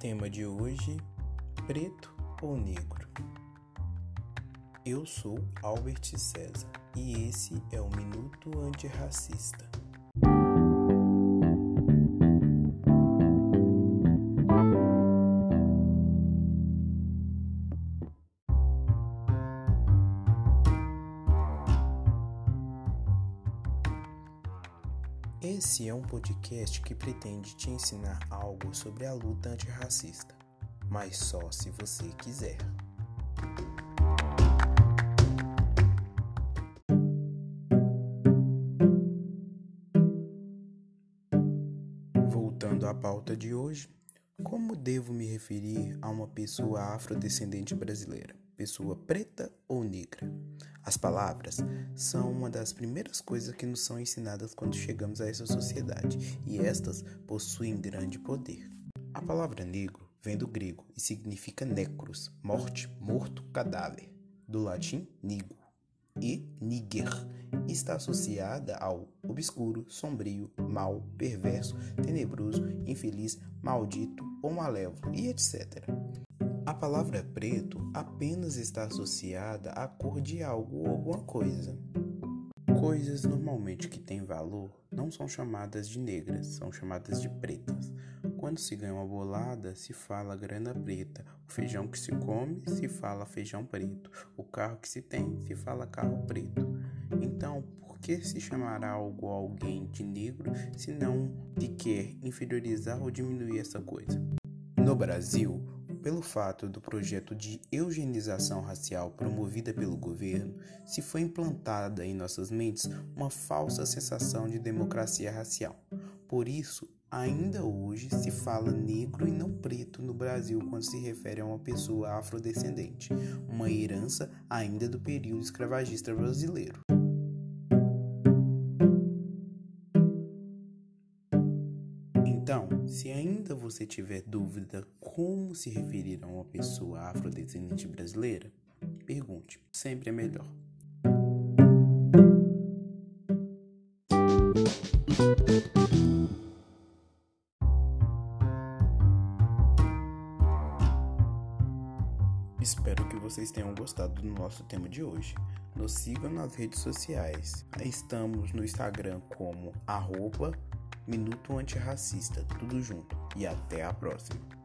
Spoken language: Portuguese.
Tema de hoje: preto ou negro? Eu sou Albert César e esse é o Minuto Antirracista. Esse é um podcast que pretende te ensinar algo sobre a luta antirracista, mas só se você quiser. Voltando à pauta de hoje, como devo me referir a uma pessoa afrodescendente brasileira? Pessoa preta ou negra? As palavras são uma das primeiras coisas que nos são ensinadas quando chegamos a essa sociedade, e estas possuem grande poder. A palavra negro vem do grego e significa necros, morte, morto, cadáver, do latim nigo, e niger está associada ao obscuro, sombrio, mau, perverso, tenebroso, infeliz, maldito ou malévolo e etc. A palavra preto apenas está associada à cor de algo ou alguma coisa. Coisas normalmente que têm valor não são chamadas de negras, são chamadas de pretas. Quando se ganha uma bolada, se fala grana preta. O feijão que se come, se fala feijão preto. O carro que se tem, se fala carro preto. Então, por que se chamará algo ou alguém de negro se não se quer inferiorizar ou diminuir essa coisa? No Brasil, pelo fato do projeto de eugenização racial promovida pelo governo, se foi implantada em nossas mentes uma falsa sensação de democracia racial. Por isso, ainda hoje se fala negro e não preto no Brasil quando se refere a uma pessoa afrodescendente, uma herança ainda do período escravagista brasileiro. Então, se ainda você tiver dúvida como se referir a uma pessoa afrodescendente brasileira, pergunte, sempre é melhor. Espero que vocês tenham gostado do nosso tema de hoje. Nos sigam nas redes sociais. Estamos no Instagram como arroba Minuto Antirracista, tudo junto. E até a próxima.